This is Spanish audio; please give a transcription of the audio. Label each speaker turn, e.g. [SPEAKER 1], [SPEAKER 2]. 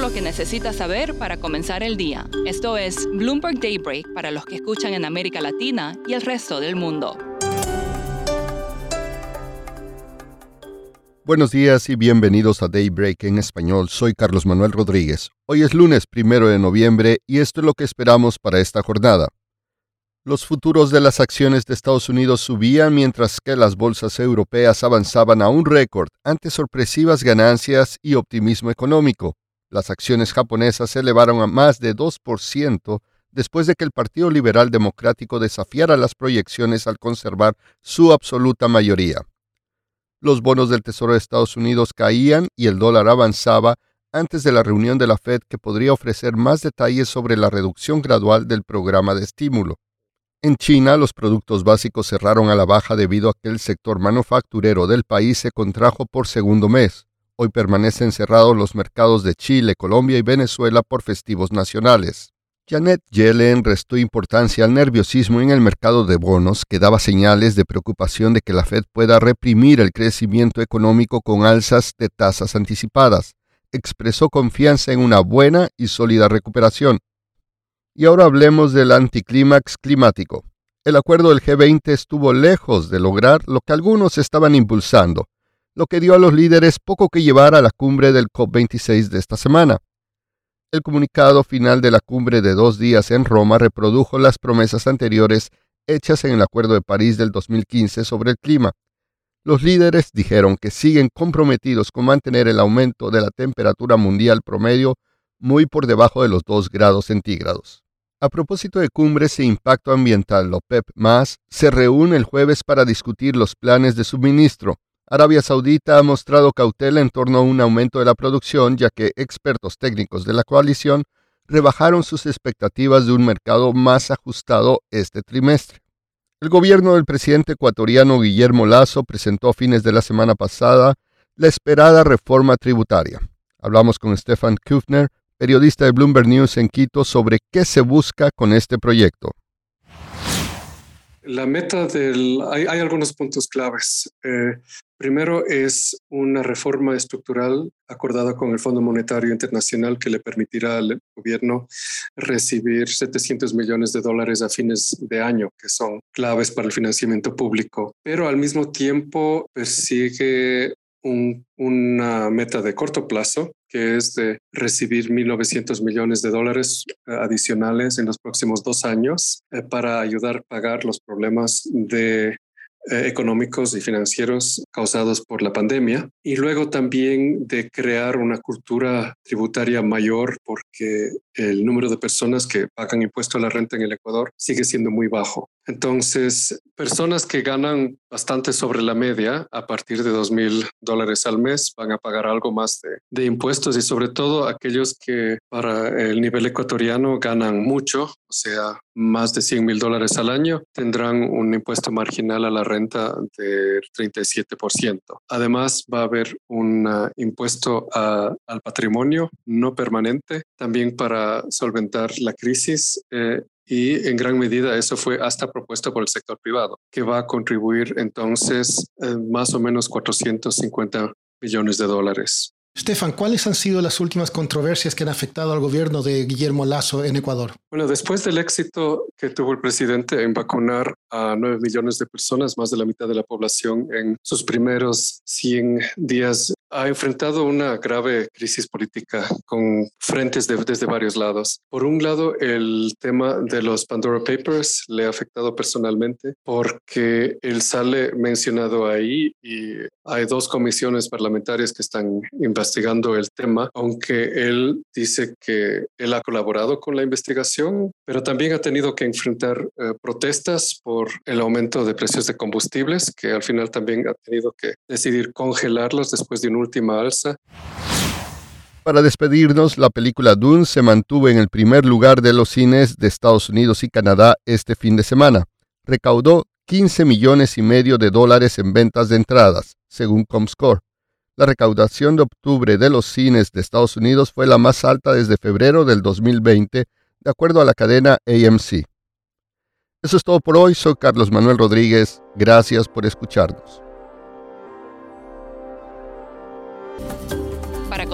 [SPEAKER 1] lo que necesitas saber para comenzar el día. Esto es Bloomberg Daybreak para los que escuchan en América Latina y el resto del mundo.
[SPEAKER 2] Buenos días y bienvenidos a Daybreak en español. Soy Carlos Manuel Rodríguez. Hoy es lunes primero de noviembre y esto es lo que esperamos para esta jornada. Los futuros de las acciones de Estados Unidos subían mientras que las bolsas europeas avanzaban a un récord ante sorpresivas ganancias y optimismo económico. Las acciones japonesas se elevaron a más de 2% después de que el Partido Liberal Democrático desafiara las proyecciones al conservar su absoluta mayoría. Los bonos del Tesoro de Estados Unidos caían y el dólar avanzaba antes de la reunión de la Fed que podría ofrecer más detalles sobre la reducción gradual del programa de estímulo. En China, los productos básicos cerraron a la baja debido a que el sector manufacturero del país se contrajo por segundo mes. Hoy permanecen cerrados los mercados de Chile, Colombia y Venezuela por festivos nacionales. Janet Yellen restó importancia al nerviosismo en el mercado de bonos que daba señales de preocupación de que la Fed pueda reprimir el crecimiento económico con alzas de tasas anticipadas. Expresó confianza en una buena y sólida recuperación. Y ahora hablemos del anticlímax climático. El acuerdo del G20 estuvo lejos de lograr lo que algunos estaban impulsando, lo que dio a los líderes poco que llevar a la cumbre del COP26 de esta semana. El comunicado final de la cumbre de dos días en Roma reprodujo las promesas anteriores hechas en el Acuerdo de París del 2015 sobre el clima. Los líderes dijeron que siguen comprometidos con mantener el aumento de la temperatura mundial promedio muy por debajo de los 2 grados centígrados. A propósito de cumbres e impacto ambiental, la OPEP se reúne el jueves para discutir los planes de suministro. Arabia Saudita ha mostrado cautela en torno a un aumento de la producción, ya que expertos técnicos de la coalición rebajaron sus expectativas de un mercado más ajustado este trimestre. El gobierno del presidente ecuatoriano Guillermo Lazo presentó a fines de la semana pasada la esperada reforma tributaria. Hablamos con Stefan Kufner, periodista de Bloomberg News en Quito, sobre qué se busca con este proyecto.
[SPEAKER 3] La meta del... Hay, algunos puntos claves. Eh, primero es una reforma estructural acordada con el Fondo Monetario Internacional que le permitirá al gobierno recibir 700 millones de dólares a fines de año, que son claves para el financiamiento público, pero al mismo tiempo persigue una meta de corto plazo, que es de recibir 1.900 millones de dólares eh, adicionales en los próximos dos años eh, para ayudar a pagar los problemas de eh, económicos y financieros causados por la pandemia y luego también de crear una cultura tributaria mayor porque el número de personas que pagan impuesto a la renta en el Ecuador sigue siendo muy bajo. Entonces, personas que ganan bastante sobre la media a partir de dos mil dólares al mes van a pagar algo más de, impuestos y sobre todo aquellos que para el nivel ecuatoriano ganan mucho, o sea, más de 100 mil dólares al año, tendrán un impuesto marginal a la renta de 37%. Además, va a haber un impuesto al patrimonio no permanente, también para solventar la crisis eh, y en gran medida eso fue hasta propuesto por el sector privado, que va a contribuir entonces eh, más o menos 450 millones de dólares.
[SPEAKER 4] Stefan, ¿cuáles han sido las últimas controversias que han afectado al gobierno de Guillermo Lazo en Ecuador?
[SPEAKER 3] Bueno, después del éxito que tuvo el presidente en vacunar a 9 millones de personas, más de la mitad de la población, en sus primeros 100 días ha enfrentado una grave crisis política con frentes desde varios lados. Por un lado, el tema de los Pandora Papers le ha afectado personalmente porque él sale mencionado ahí y hay dos comisiones parlamentarias que están investigando el tema, aunque él dice que él ha colaborado con la investigación, pero también ha tenido que enfrentar eh, protestas por el aumento de precios de combustibles, que al final también ha tenido que decidir congelarlos después de un última alza.
[SPEAKER 2] Para despedirnos, la película Dune se mantuvo en el primer lugar de los cines de Estados Unidos y Canadá este fin de semana. Recaudó 15 millones y medio de dólares en ventas de entradas, según Comscore. La recaudación de octubre de los cines de Estados Unidos fue la más alta desde febrero del 2020, de acuerdo a la cadena AMC. Eso es todo por hoy. Soy Carlos Manuel Rodríguez. Gracias por escucharnos.